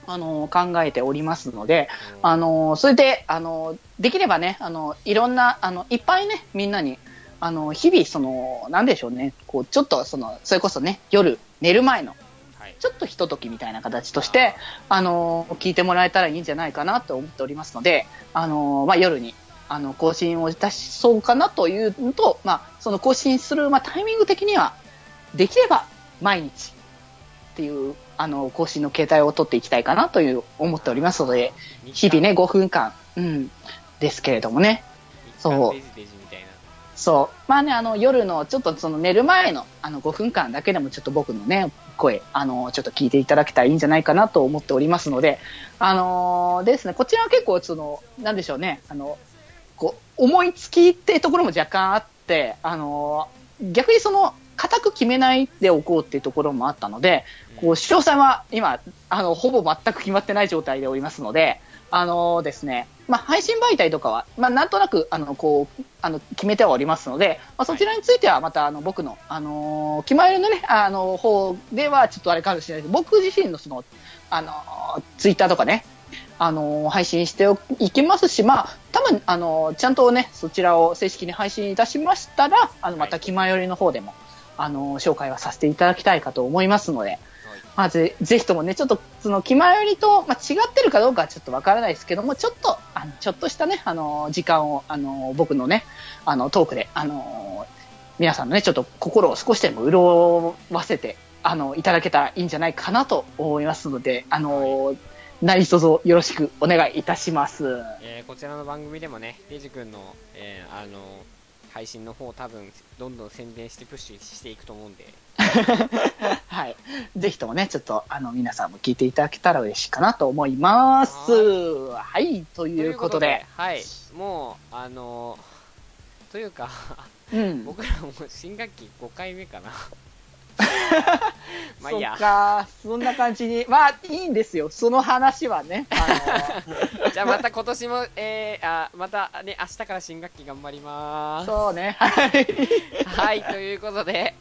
あの、考えておりますので、あの、それで、あの、できればね、あの、いろんな、あの、いっぱいね、みんなに、あの、日々、その、なんでしょうね、こう、ちょっと、その、それこそね、夜、寝る前の、
はい。
ちょっとひとときみたいな形として、あの、聞いてもらえたらいいんじゃないかなと思っておりますので、あの、まあ、夜に、あの、更新をいたしそうかなというのと、まあ、その更新する、まあ、タイミング的には、できれば、毎日、っていう、あの、更新の形態を取っていきたいかなという、思っておりますので、日々ね、5分間、うん、ですけれどもね。そう。そう。まあね、あの、夜の、ちょっとその寝る前の、あの、5分間だけでもちょっと僕のね、声、あの、ちょっと聞いていただけたらいいんじゃないかなと思っておりますので、あのーですね、こちらは結構、その、なんでしょうね、あの、こう、思いつきっていうところも若干あって、あのー逆にその、固く決めないでおこうっていうところもあったので、こう、詳細は今、あの、ほぼ全く決まってない状態でおりますので、あのですね、まあ、配信媒体とかは、まあ、なんとなく、あの、こう、あの、決めてはおりますので、まあ、そちらについてはまた、あの、僕の、あのー、決まりのね、あの、方ではちょっとあれかもしれないです。僕自身のその、あのー、ツイッターとかね、あのー配信していきますし、まあ、多分、あのーちゃんとね、そちらを正式に配信いたしましたら、あの、また、気まよりの方でも、あのー紹介はさせていただきたいかと思いますので、
はい
まあ、ぜぜひともね、ちょっと、その、気まよりと、まあ、違ってるかどうかはちょっとわからないですけども、ちょっと、あの、ちょっとしたね、あの、時間を、あの、僕のね、あの、トークで、あの、皆さんのね、ちょっと心を少しでも潤わせて、あの、いただけたらいいんじゃないかなと思いますので、あの、何卒よろしくお願いいたします。
えーこちらの番組でもね、デジ君の、えーあの、配信の方多分、どんどん宣伝してプッシュしていくと思うんで、*laughs*
はい。ぜひともね、ちょっと、あの、皆さんも聞いていただけたら嬉しいかなと思います。はい。と
と
いうことで、
はい、もう、あの、というか、
うん。
僕らも新学期5回目かな。まあいいや
そっ。か、そんな感じに。まあ、いいんですよ。その話はね。あ *laughs*
じゃあまた今年も、えー、あ、またね、明日から新学期頑張りま
の
ー
そうね。はい。
す。はい、ということで、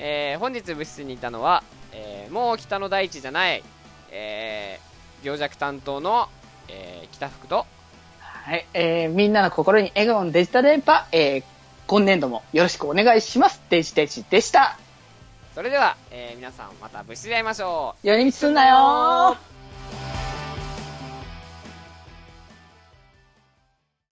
えー、本日部室にいたのは、えー、もう北の大地じゃない、えー、病弱担当の、えー、北福と、
はい。えーみんなの心に笑顔のデジタル電波、えー今年度もよろしくお願いします。デジデジでした。
それでは、えー、皆さんまた部室で会いましょう。
寄り道すんなよー